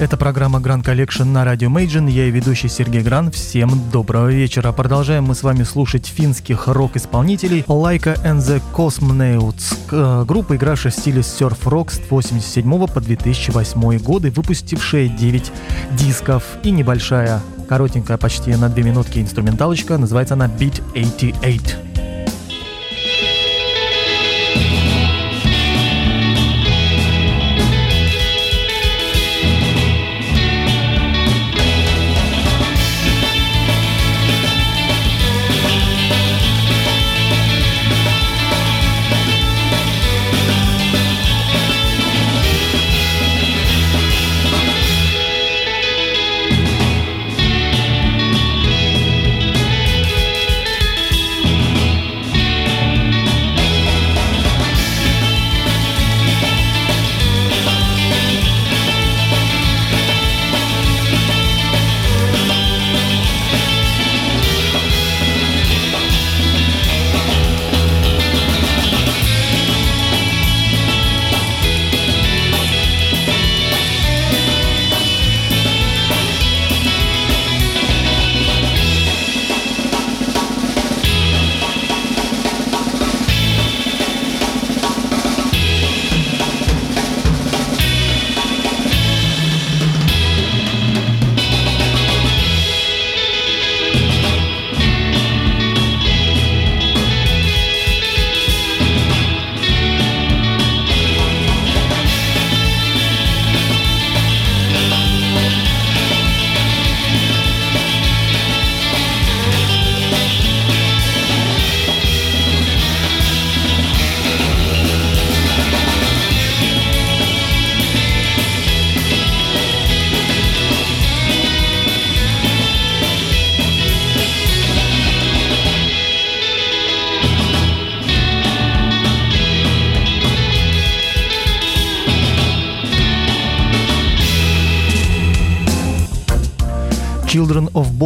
Это программа Grand Collection на радио Мейджин. Я и ведущий Сергей Гран. Всем доброго вечера. Продолжаем мы с вами слушать финских рок-исполнителей Laika and the Cosmonauts. Э, группа, игравшая в стиле серф-рок с 87 по 2008 годы, выпустившая 9 дисков и небольшая, коротенькая, почти на 2 минутки инструменталочка. Называется она Beat 88.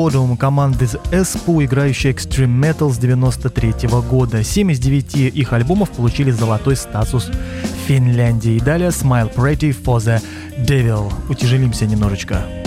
Bodom команды из Эспу, играющей Extreme Metal с 93 года. 7 из 9 их альбомов получили золотой статус в Финляндии. И далее Smile Pretty for the Devil. Утяжелимся немножечко.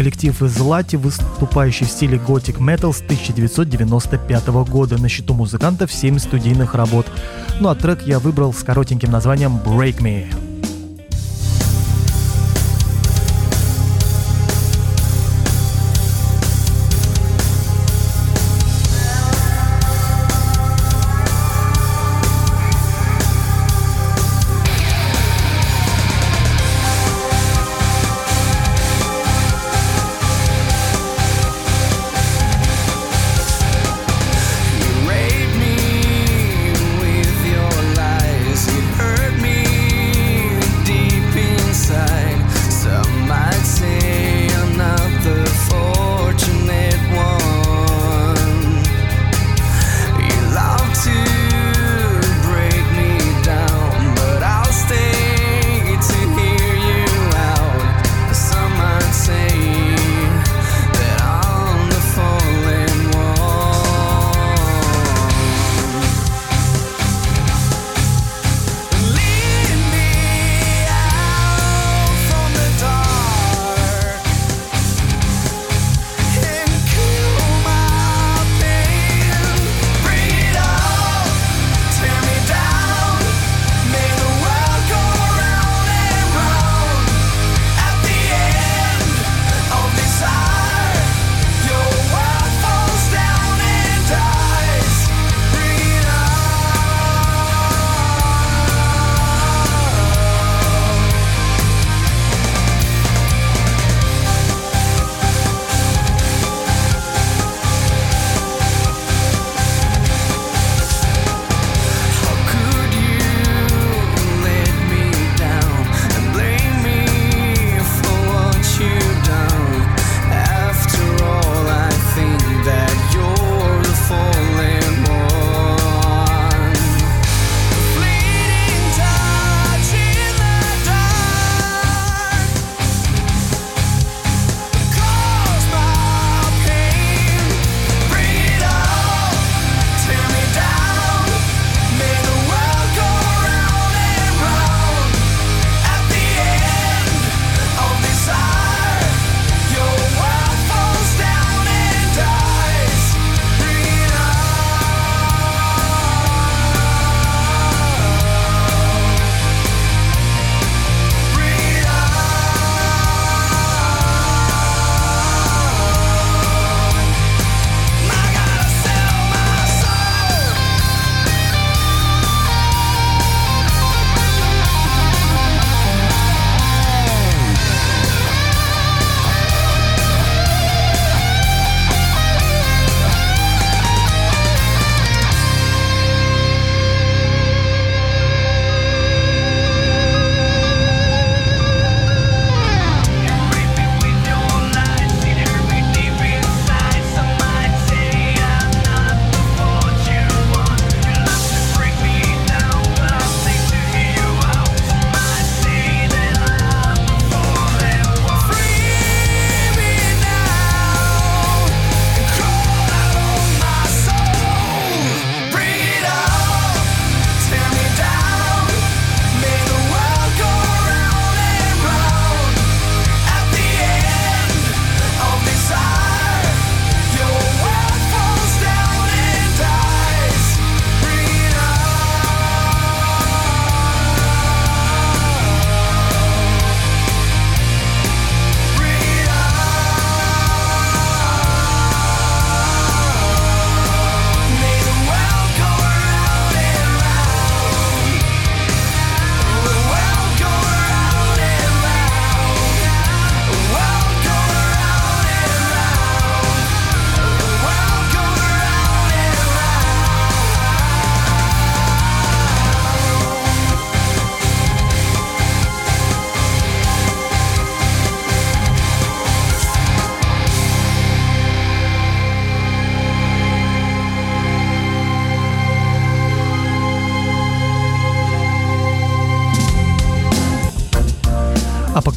Коллектив из Лати, выступающий в стиле Gothic Metal с 1995 года. На счету музыкантов 7 студийных работ. Ну а трек я выбрал с коротеньким названием «Break Me».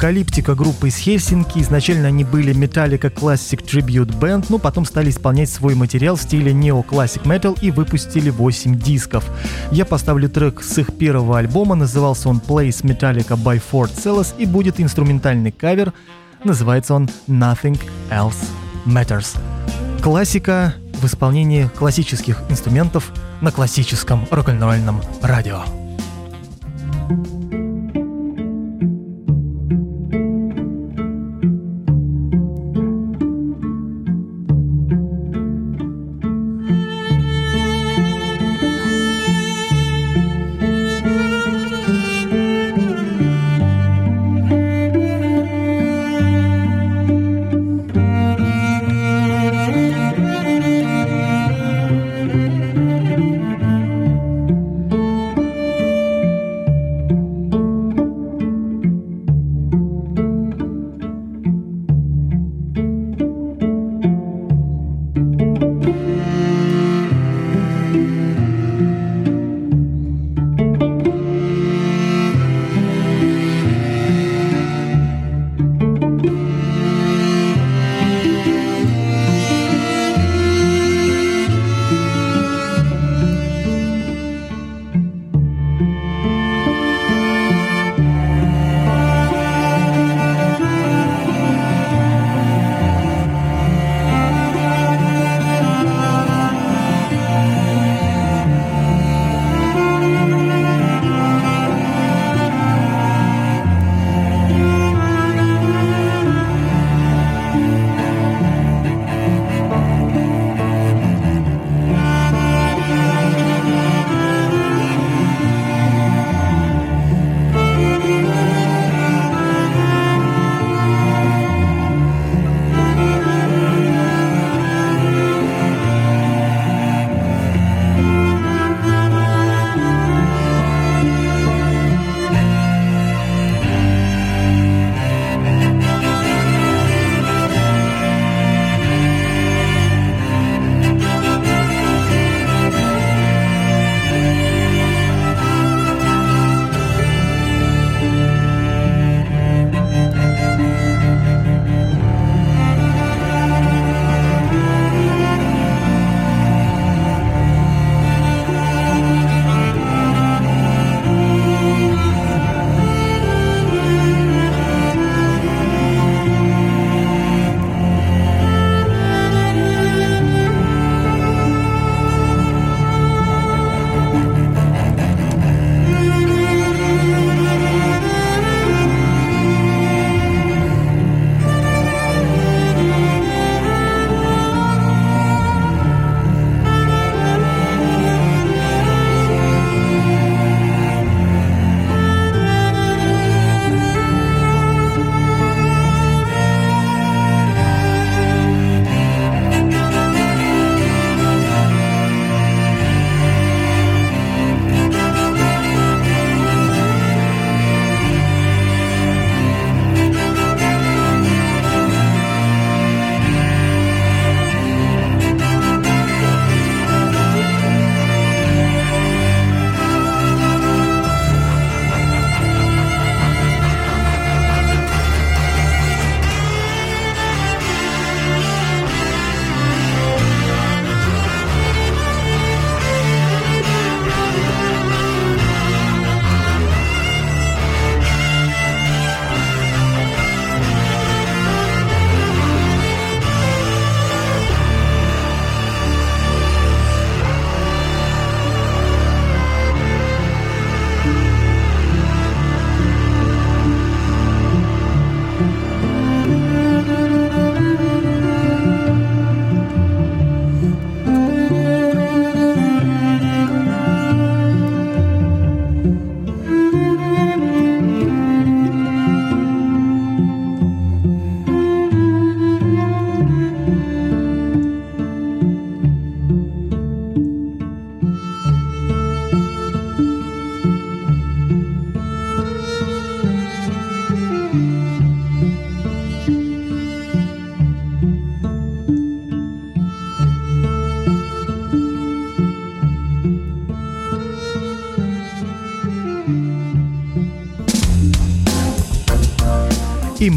Апокалиптика группы из Хельсинки. Изначально они были Metallica Classic Tribute Band, но потом стали исполнять свой материал в стиле Neo Classic Metal и выпустили 8 дисков. Я поставлю трек с их первого альбома, назывался он Place Metallica by Fort Celis и будет инструментальный кавер Называется он Nothing Else Matters. Классика в исполнении классических инструментов на классическом рок-н-ролльном радио. thank you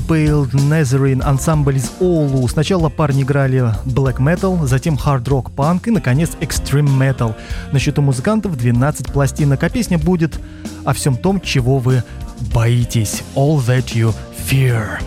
Impaled Nazarene ансамбль из Оулу. Сначала парни играли black metal, затем hard rock punk и, наконец, extreme metal. На счету музыкантов 12 пластинок, а песня будет о всем том, чего вы боитесь. All that you fear.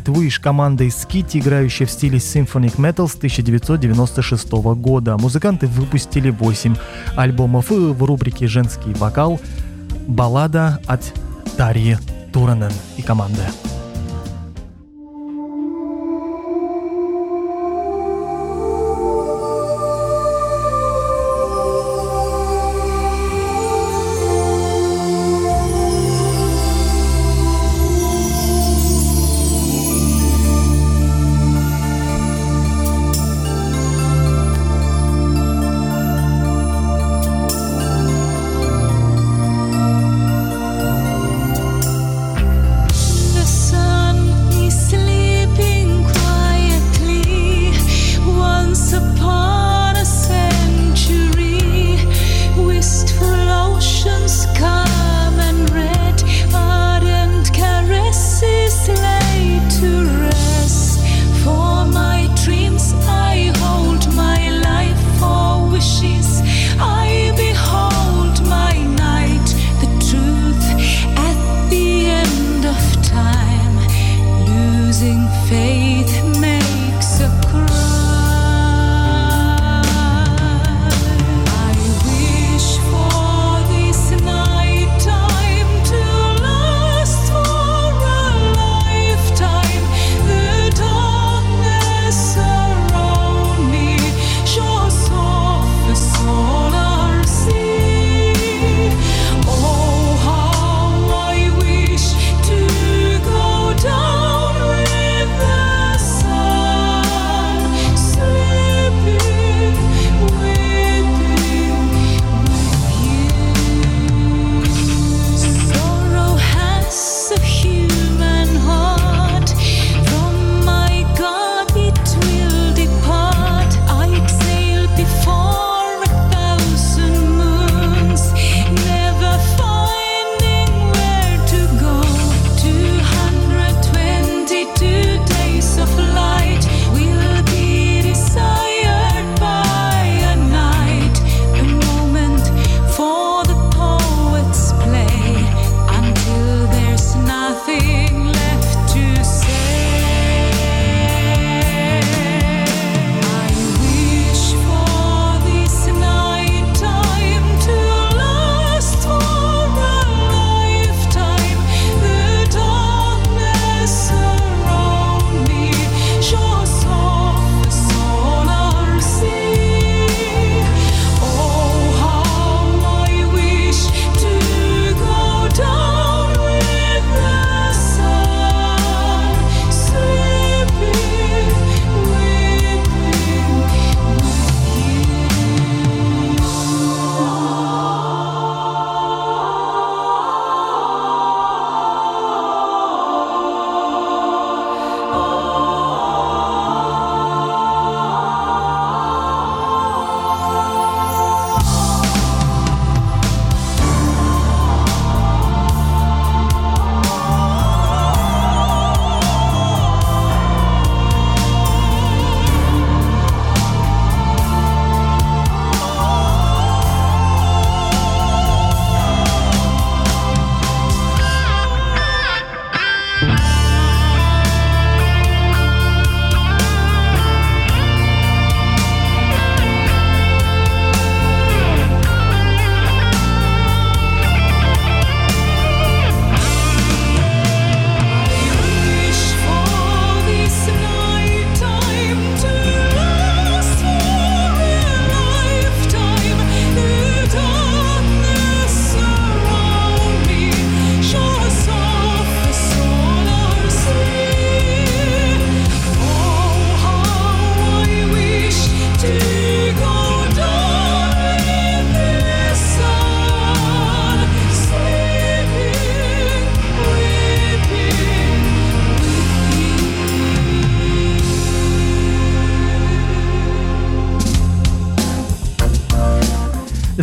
Nightwish, команда из Скити, играющая в стиле Symphonic Metal с 1996 года. Музыканты выпустили 8 альбомов и в рубрике «Женский вокал» баллада от Тарьи Туранен и команды.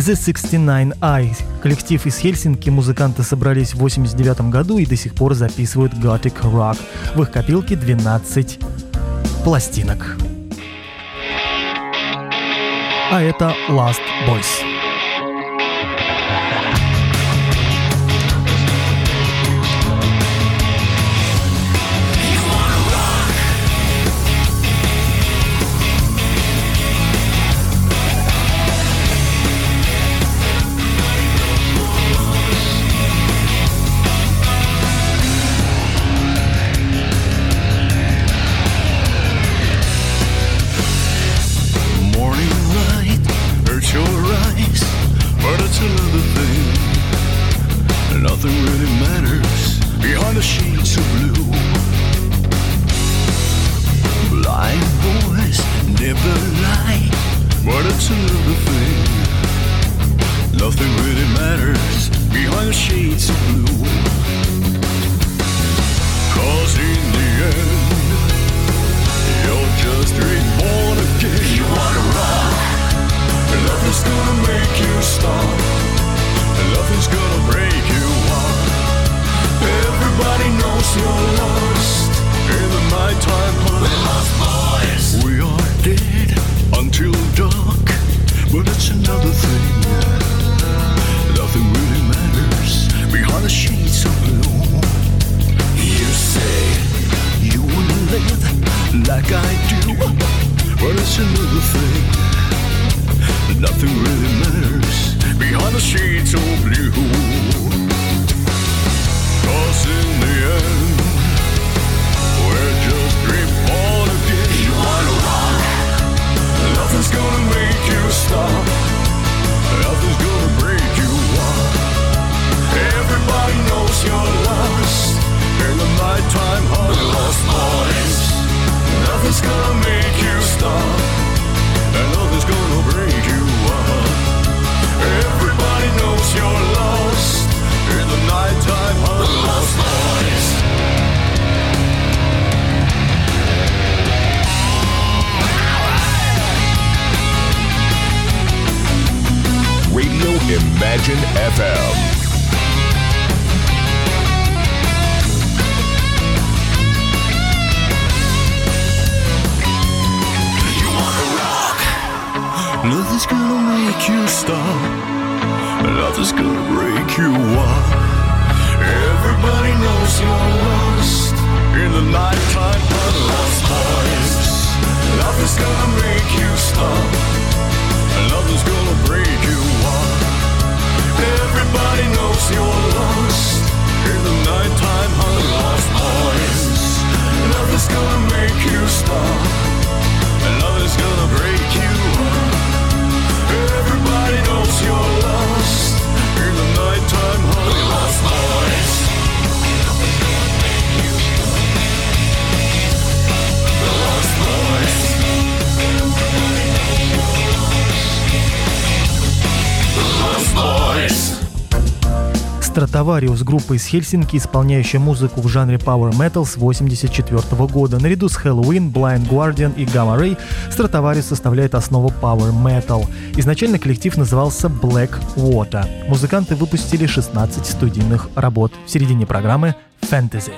The 69 Eye. Коллектив из Хельсинки, музыканты собрались в 89 году и до сих пор записывают Gothic Rock. В их копилке 12 пластинок. А это Last Boys. аварию с группой из Хельсинки, исполняющая музыку в жанре Power Metal с 1984 года. Наряду с Хэллоуин, Blind Guardian и Gamma Ray Stratovarius составляет основу Power Metal. Изначально коллектив назывался Black Water. Музыканты выпустили 16 студийных работ. В середине программы Fantasy.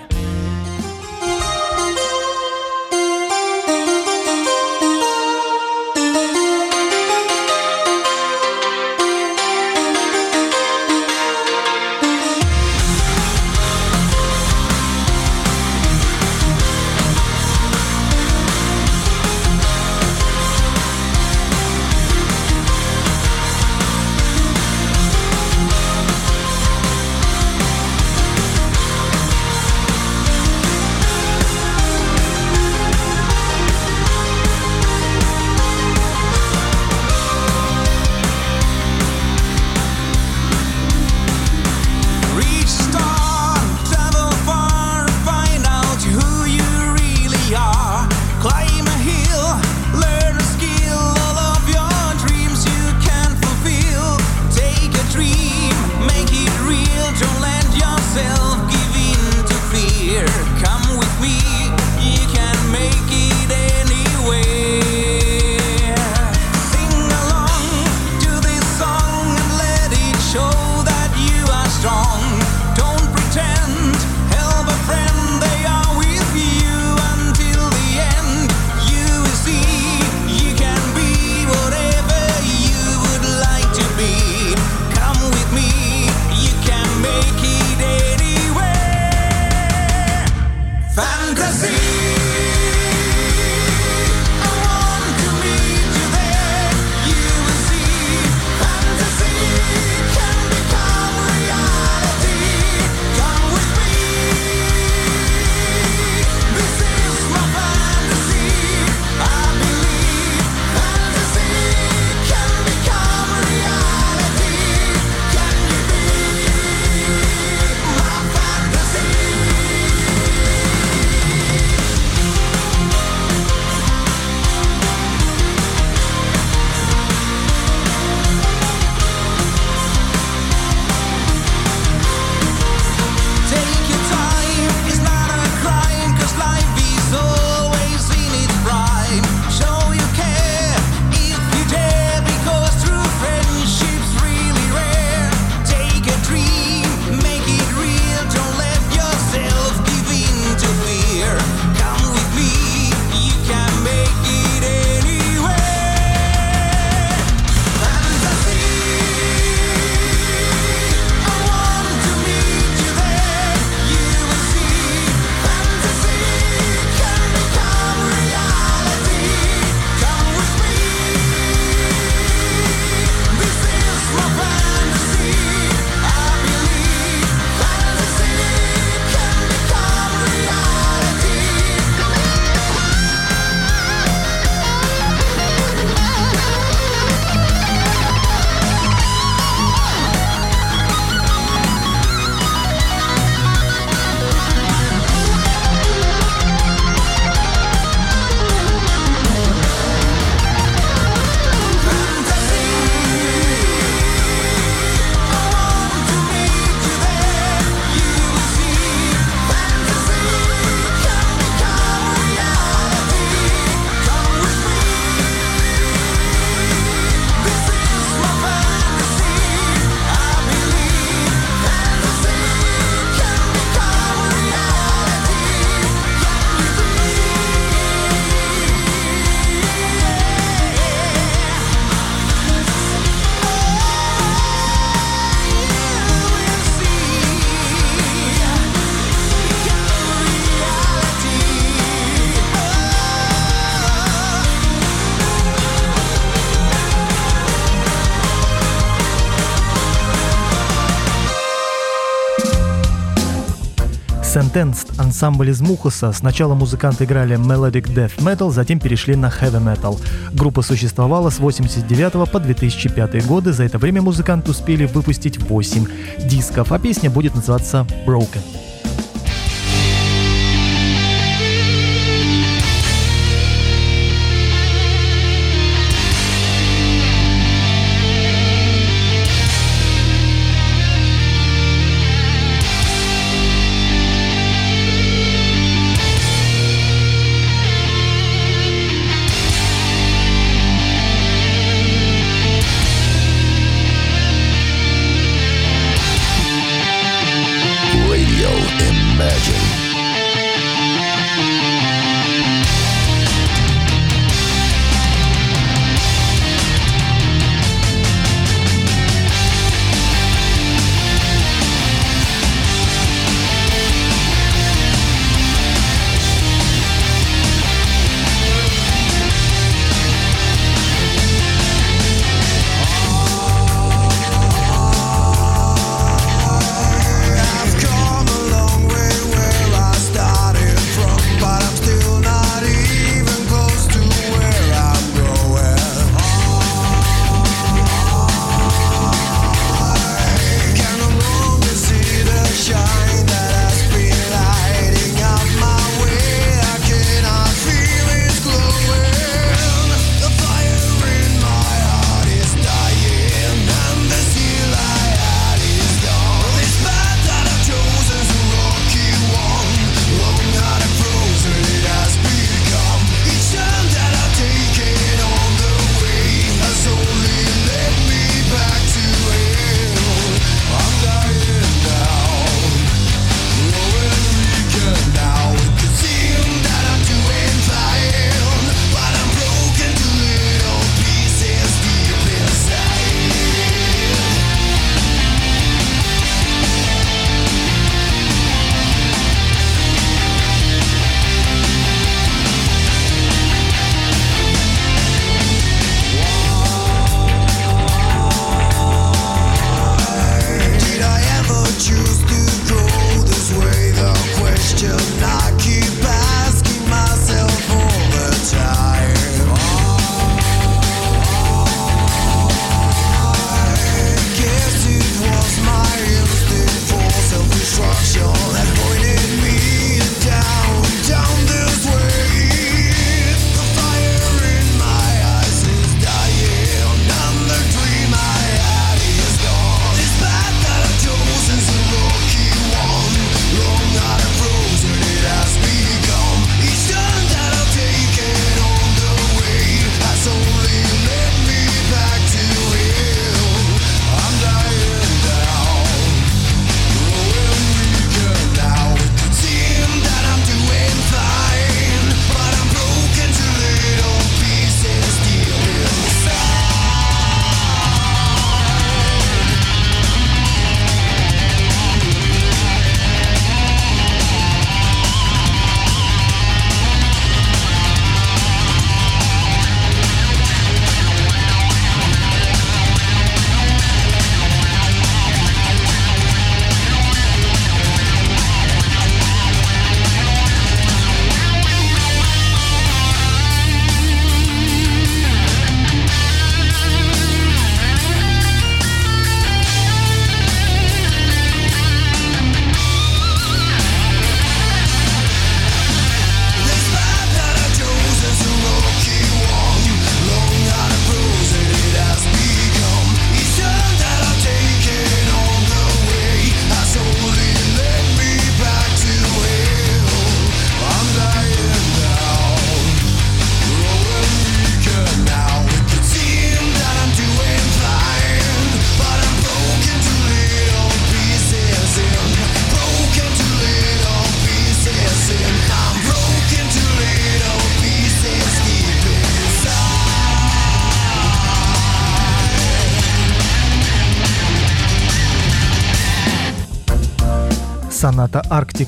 Sentenced – ансамбль из Мухаса. Сначала музыканты играли Melodic Death Metal, затем перешли на Heavy Metal. Группа существовала с 89 по 2005 годы. За это время музыканты успели выпустить 8 дисков, а песня будет называться «Broken».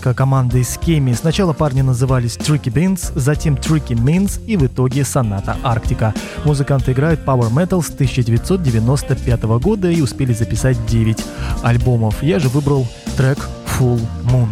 Арктика команды из Кемии. Сначала парни назывались Tricky Beans, затем Tricky Means и в итоге Соната Арктика. Музыканты играют Power Metal с 1995 года и успели записать 9 альбомов. Я же выбрал трек Full Moon.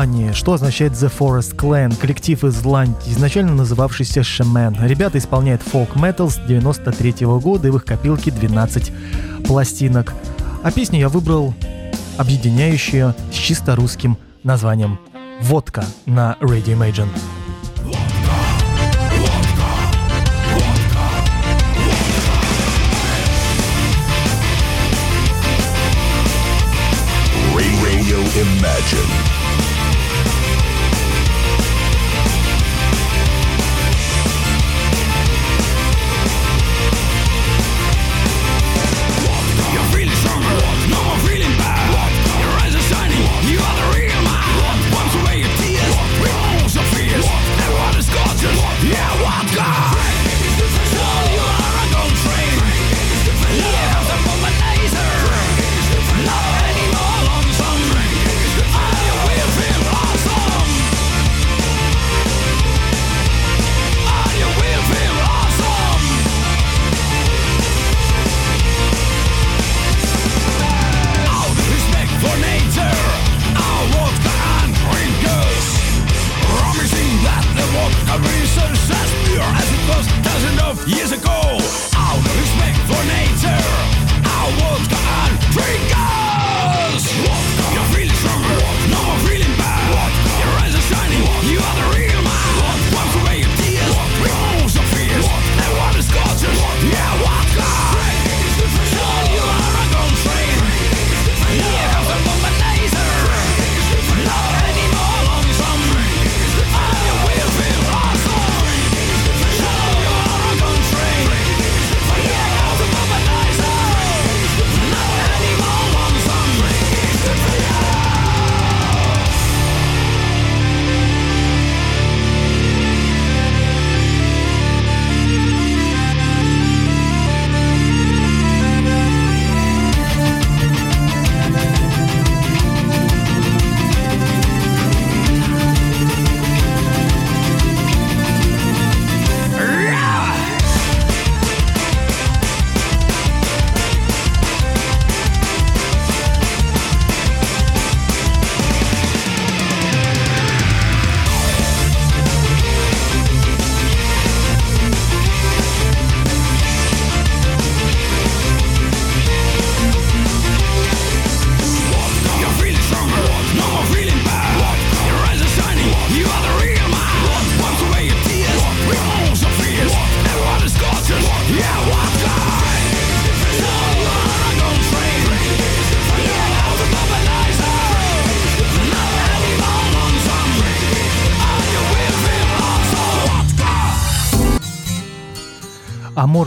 название, что означает The Forest Clan, коллектив из Ланти, изначально называвшийся Shaman. Ребята исполняют фолк-метал с 93 -го года и в их копилке 12 пластинок. А песню я выбрал объединяющую с чисто русским названием «Водка» на Radio Imagine. Imagine.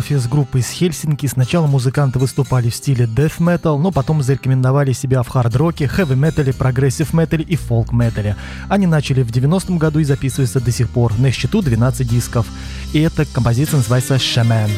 Amorphis группы из Хельсинки. Сначала музыканты выступали в стиле death metal, но потом зарекомендовали себя в хард-роке, хэви-метале, прогрессив-метале и фолк-метале. Они начали в 90-м году и записываются до сих пор. На счету 12 дисков. И эта композиция называется «Shaman».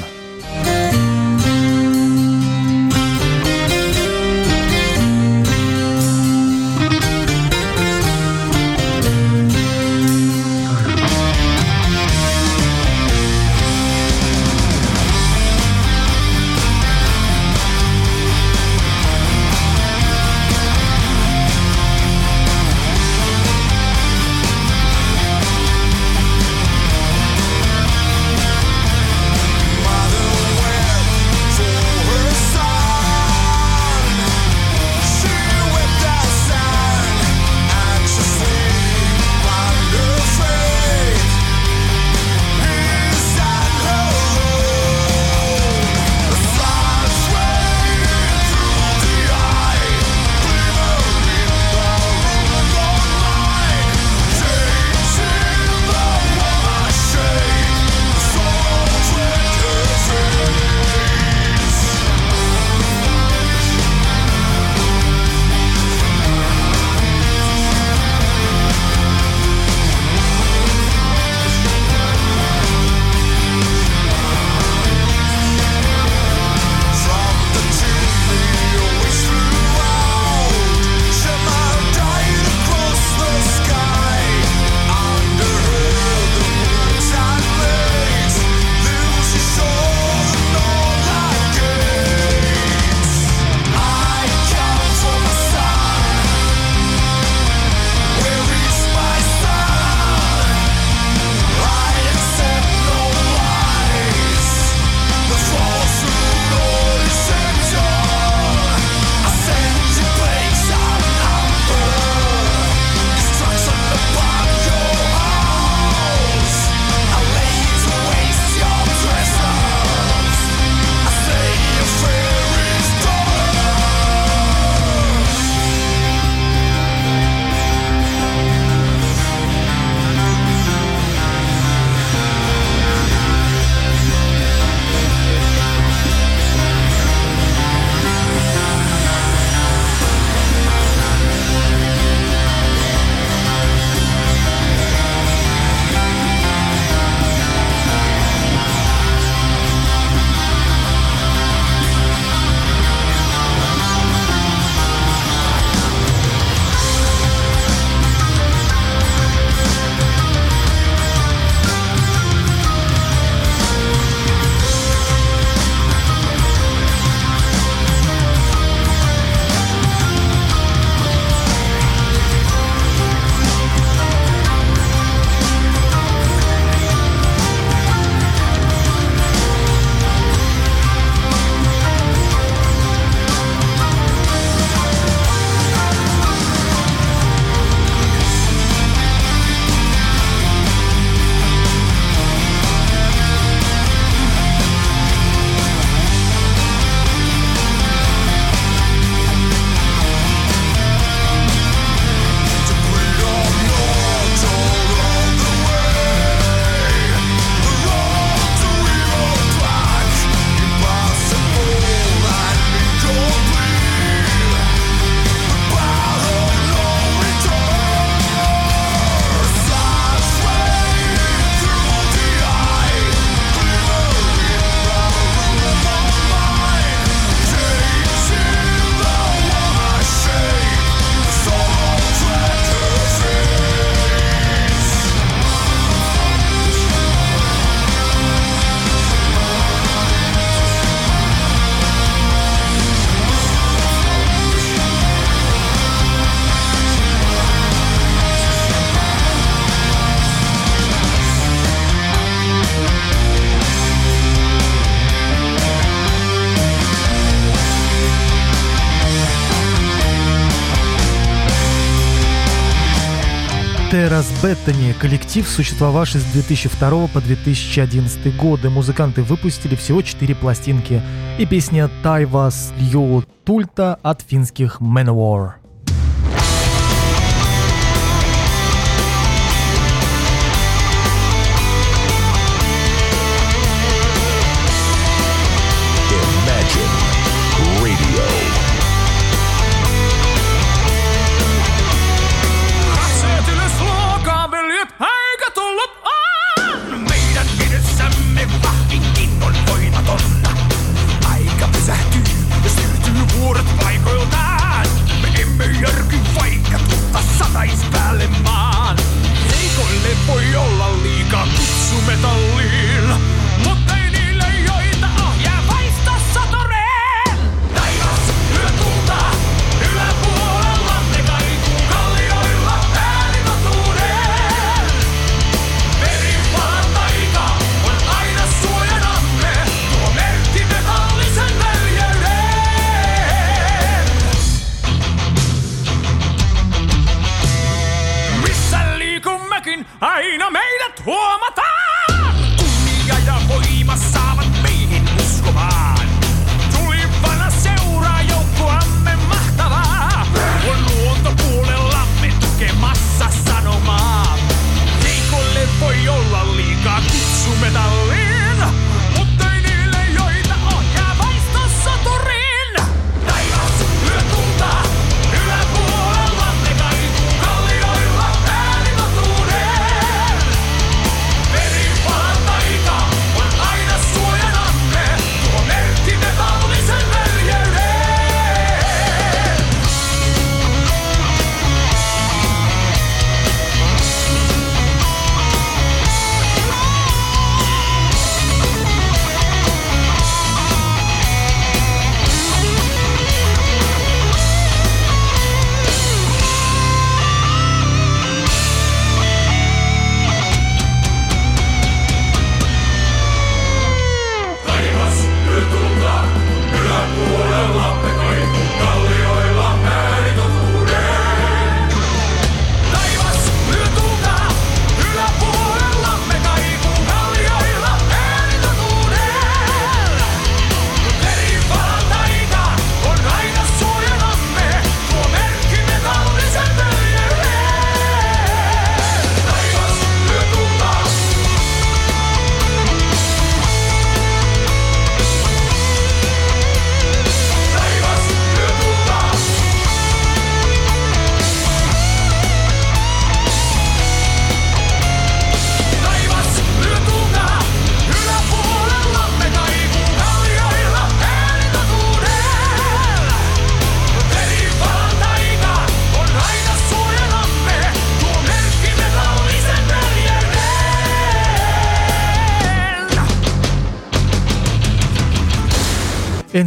Коллектив, существовавший с 2002 по 2011 годы. Музыканты выпустили всего 4 пластинки и песня «Тайвас Льо Тульта» от финских Manowar.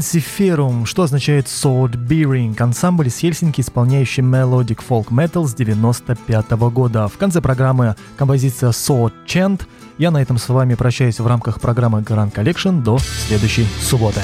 Ensiferum, что означает Sword Bearing, ансамбль из Хельсинки, исполняющий Melodic Folk Metal с 95 года. В конце программы композиция Sword Chant. Я на этом с вами прощаюсь в рамках программы Grand Collection до следующей субботы.